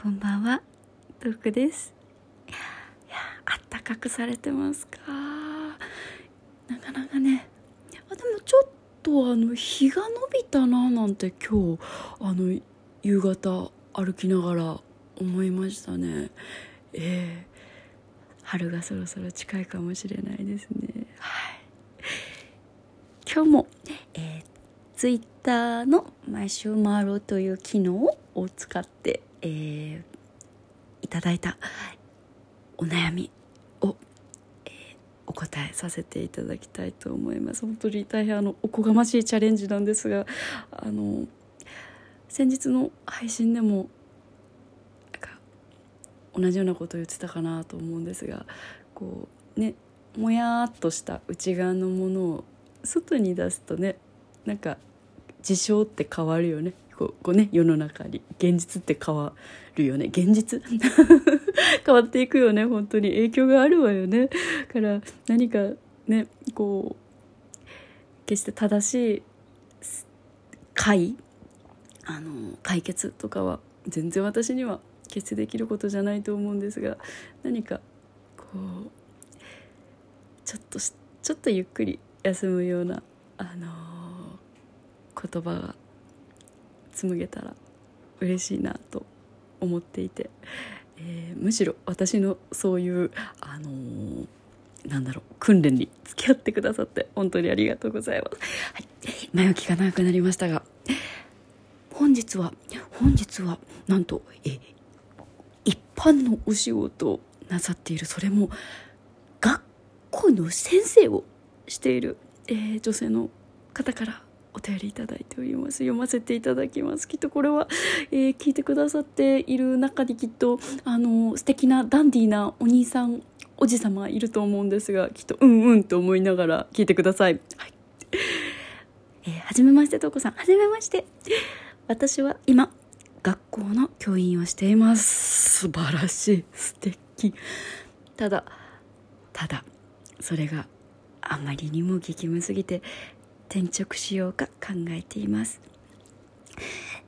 こんばんは、トークです。いや、あったかくされてますか？なかなかね。あ、でもちょっとあの日が伸びたななんて今日あの夕方歩きながら思いましたね。ええ春がそろそろ近いかもしれないですね。はい。今日も、えー、ツイッターの毎週回ろうという機能を使って、えー、いただいたお悩みを、えーお答えさせていただきたいと思います。本当に大変あのおこがましいチャレンジなんですがあの先日の配信でも同じようなことを言ってたかなと思うんですがこうねもやっとした内側のものを外に出すとねなんか事象って変わるよね。こうね世の中に現実って変わるよね。現実？変わっていくよね。本当に。影響があるわよね。から何かねこう決して正しい解あの解決とかは全然私には決してできることじゃないと思うんですが何かこうちょっとちょっとゆっくり休むようなあの言葉が紡げたら嬉しいなと思っていて、えーむしろ私のそういうあのーなんだろう訓練に付き合ってくださって本当にありがとうございます。はい、前置きが長くなりましたが本日は本日はなんとえ一般のお仕事をなさっているそれも学校の先生をしている、えー女性の方からお便りいただいております。読ませていただきます。きっとこれは、えー聞いてくださっている中にきっとあの素敵なダンディーなお兄さんおじさまいると思うんですがきっとうんうんと思いながら聞いてください。はい。えーはじめましてとうこさん。はじめまして。私は今学校の教員をしています。素晴らしい。素敵。ただただそれがあまりにも激務すぎて転職しようか考えています。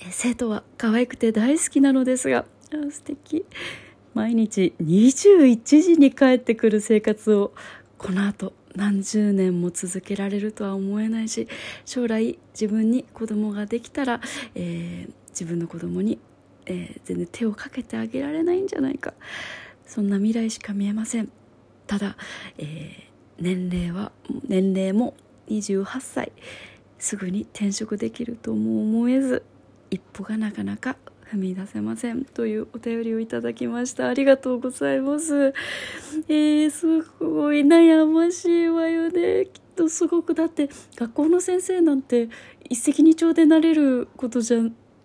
え生徒は可愛くて大好きなのですが素敵。毎日21時に帰ってくる生活をこの後何十年も続けられるとは思えないし将来自分に子供ができたら、えー自分の子供に、えー全然手をかけてあげられないんじゃないか。そんな未来しか見えません。ただ、えー年齢は年齢も28歳すぐに転職できるとも思えず一歩がなかなか踏み出せません。というお便りをいただきました。ありがとうございます。えー、すごい悩ましいわよね。きっとすごくだって学校の先生なんて一石二鳥でなれることじゃ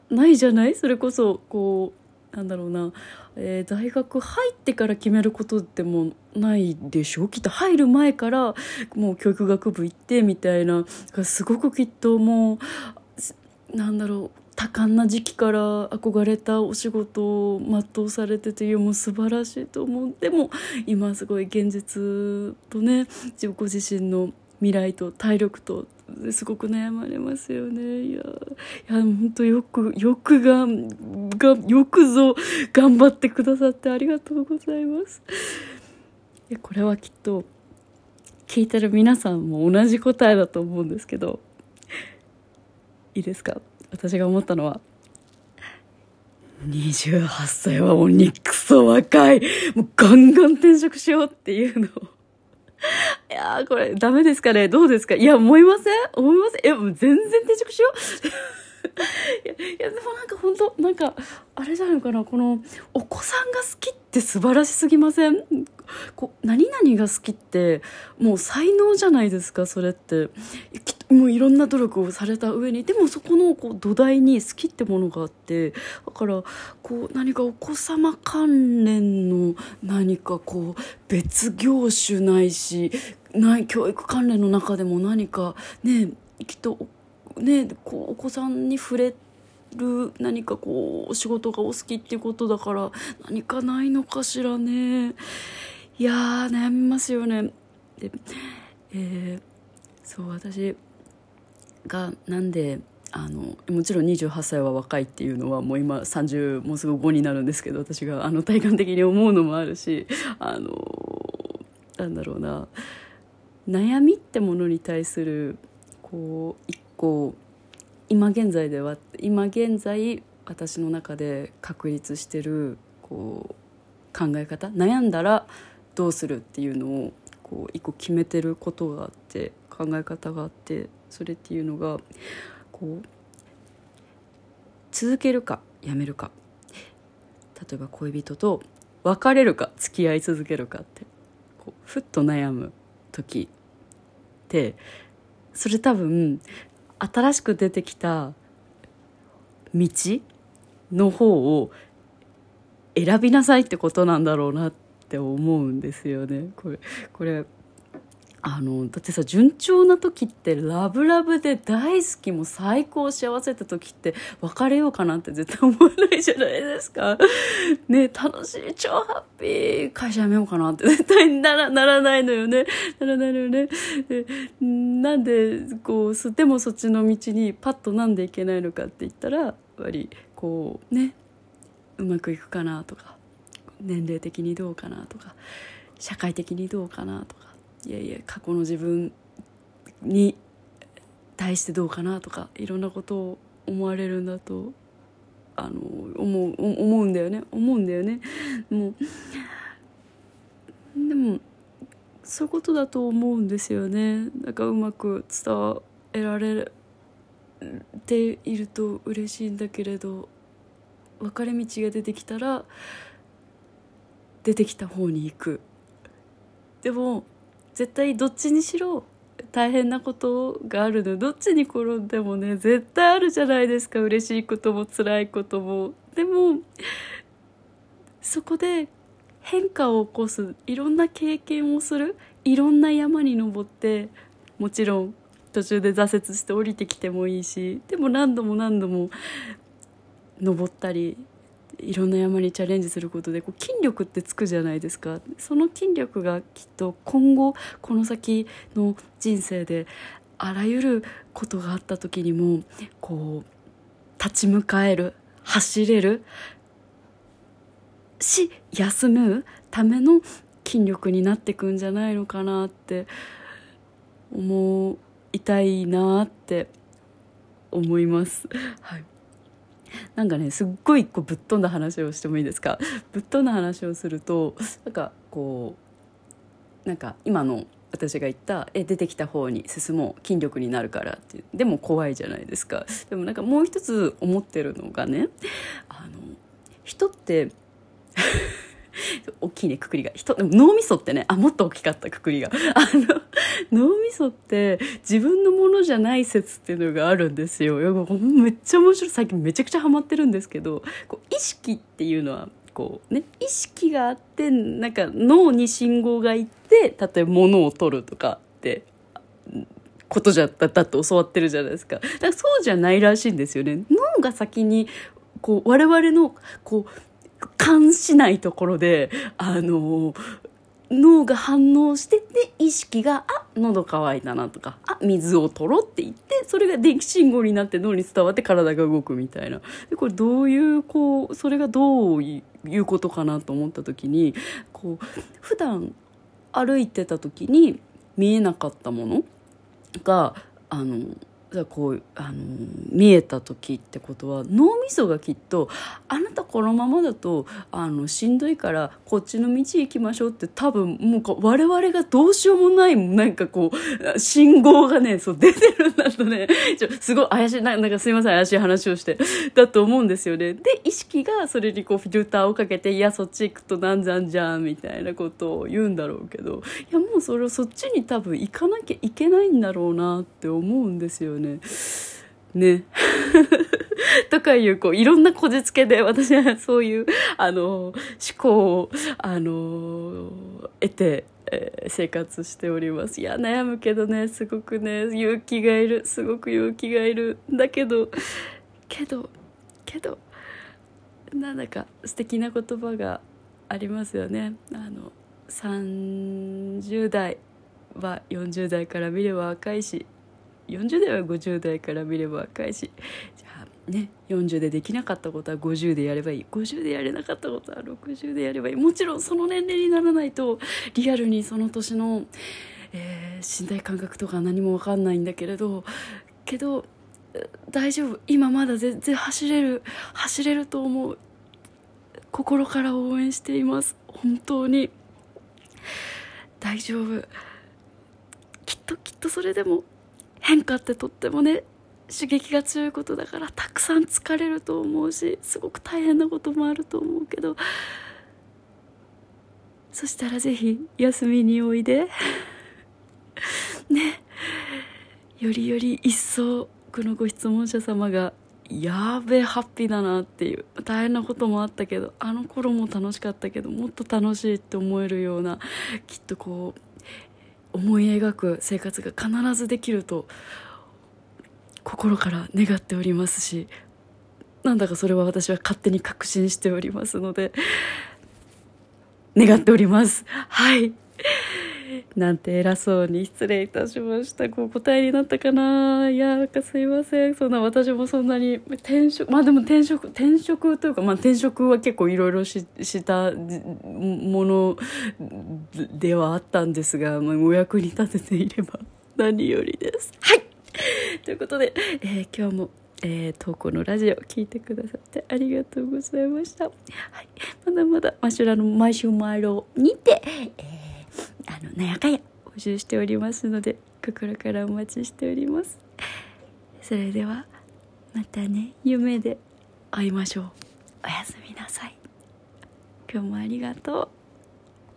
ないじゃない？それこそこうなんだろうな、えー大学入ってから決めることでもないでしょ？きっと入る前からもう教育学部行ってみたいなすごくきっともうなんだろう。多感な時期から憧れたお仕事を全うされてていやもう素晴らしいと思う。でも今すごい現実とねご自身の未来と体力とすごく悩まれますよね。いやいや本当よくよくががよくぞ頑張ってくださってありがとうございます。いやこれはきっと聞いてる皆さんも同じ答えだと思うんですけどいいですか？私が思ったのは28歳は鬼クソ若いもうガンガン転職しようっていうの。をいやーこれダメですかね？どうですか？いや思いません？思いません？えもう全然転職しよう。いやいやでもなんか本当なんかあれじゃないかなこのお子さんが好きって素晴らしすぎません？こう何々が好きってもう才能じゃないですかそれって。きもういろんな努力をされた上に。でもそこのこう土台に好きってものがあって。だからこう何かお子様関連の何かこう別業種ないしない教育関連の中でも何かねきっとおねこうお子さんに触れる何かこう仕事がお好きっていうことだから何かないのかしらね。いやー悩みますよね。で、えーそう私がなんであのもちろん28歳は若いっていうのはもう今30もうすぐ5になるんですけど私があの体感的に思うのもあるしあのなんだろうな。悩みってものに対するこう一個今現在では今現在私の中で確立してるこう考え方悩んだらどうするっていうのをこう一個決めてることがあって考え方があってそれっていうのがこう続けるかやめるか例えば恋人と別れるか付き合い続けるかってこうふっと悩む時ってそれ多分新しく出てきた道の方を選びなさいってことなんだろうなって思うんですよね。これこれあのだってさ順調な時ってラブラブで大好きも最高幸せって時って別れようかなって絶対思わないじゃないですか。ね楽しい超ハッピー会社辞めようかなって絶対ならならないのよね。ならないのよね。でなんでこうでもそっちの道にパッとなんでいけないのかって言ったらやっぱりこうねうまくいくかなとか年齢的にどうかなとか社会的にどうかなとかいやいや過去の自分に対してどうかなとかいろんなことを思われるんだとあの思う思うんだよね。思うんだよね。もうでもそういうことだと思うんですよね。なんかうまく伝えられていると嬉しいんだけれど分かれ道が出てきたら出てきた方に行く。でも絶対どっちにしろ大変なことがあるの。どっちに転んでもね絶対あるじゃないですか。嬉しいことも辛いことも。でもそこで変化を起こす。いろんな経験をする。いろんな山に登ってもちろん途中で挫折して降りてきてもいいしでも何度も何度も登ったりいろんな山にチャレンジすることでこう筋力ってつくじゃないですかその筋力がきっと今後この先の人生であらゆることがあった時にもこう立ち向かえる走れるし休むための筋力になってくんじゃないのかなって思いたいなって思います。はいなんかねすっごいこうぶっ飛んだ話をしてもいいですか？ぶっ飛んだ話をするとなんかこうなんか今の私が言ったえ出てきた方に進もう筋力になるからってでも怖いじゃないですか。でもなんかもう一つ思ってるのがねあの人って 大きいねくくりが。人脳みそってねあもっと大きかったくくりが。あの脳みそって自分のものじゃない説っていうのがあるんですよ。めっちゃ面白い。最近めちゃくちゃハマってるんですけどこう意識っていうのはこうね意識があってなんか脳に信号がいって例えば物を取るとかってことじゃっただって教わってるじゃないですか。だからそうじゃないらしいんですよね。脳が先にこう我々のこう感しないところで、あの、脳が反応してて、意識が、あ、喉乾いたなとか、あ、水を取ろうって言って、それが電気信号になって脳に伝わって体が動くみたいな。で、これどういう、こう、それがどういうことかなと思った時に、こう、普段歩いてた時に見えなかったものが、あの、こうあの見えた時ってことは脳みそがきっとあなたこのままだとあのしんどいからこっちの道行きましょうって多分もう我々がどうしようもないなんかこう信号がねそう出てるんだとね。ちょすごい怪しい。なんかすいません怪しい話をして。だと思うんですよね。で意識がそれにこうフィルターをかけていやそっち行くとなんじゃんじゃんみたいなことを言うんだろうけどいやもうそれをそっちに多分行かなきゃいけないんだろうなって思うんですよね。ね。とかいう、こう、いろんなこじつけで、私はそういう、あの、思考を、あの、得て、えー、生活しております。いや、悩むけどね、すごくね、勇気がいる。すごく勇気がいる。だけど、けど、けど、なんだか素敵な言葉がありますよね。あの、30代は40代から見れば若いし40代は50代から見れば若いし。じゃあね40でできなかったことは50でやればいい。50でやれなかったことは60でやればいい。もちろんその年齢にならないとリアルにその年の、えー、身体感覚とか何も分かんないんだけれどけど大丈夫。今まだ全然走れる走れると思う。心から応援しています。本当に。大丈夫。きっときっとそれでも変化ってとってもね刺激が強いことだからたくさん疲れると思うしすごく大変なこともあると思うけど。そしたらぜひ休みにおいでねよりより一層このご質問者様がやべえハッピーだなっていう大変なこともあったけどあの頃も楽しかったけどもっと楽しいって思えるようなきっとこう思い描く生活が必ずできると心から願っておりますしなんだかそれは私は勝手に確信しておりますので願っております。はい。なんて偉そうに失礼いたしました。こう答えになったかないや、なんかすいません。そんな私もそんなに転職、まあでも転職、転職というか、まあ転職は結構いろいろしたものではあったんですが、まあ、お役に立てていれば 何よりです。はい。ということで、えー、今日もえー、投稿のラジオ聞いてくださってありがとうございました。はい、まだまだマシュラの毎週毎度にて、えーなんやかんや募集しておりますので心からお待ちしております。それではまたね夢で会いましょう。おやすみなさい。今日もありがとう。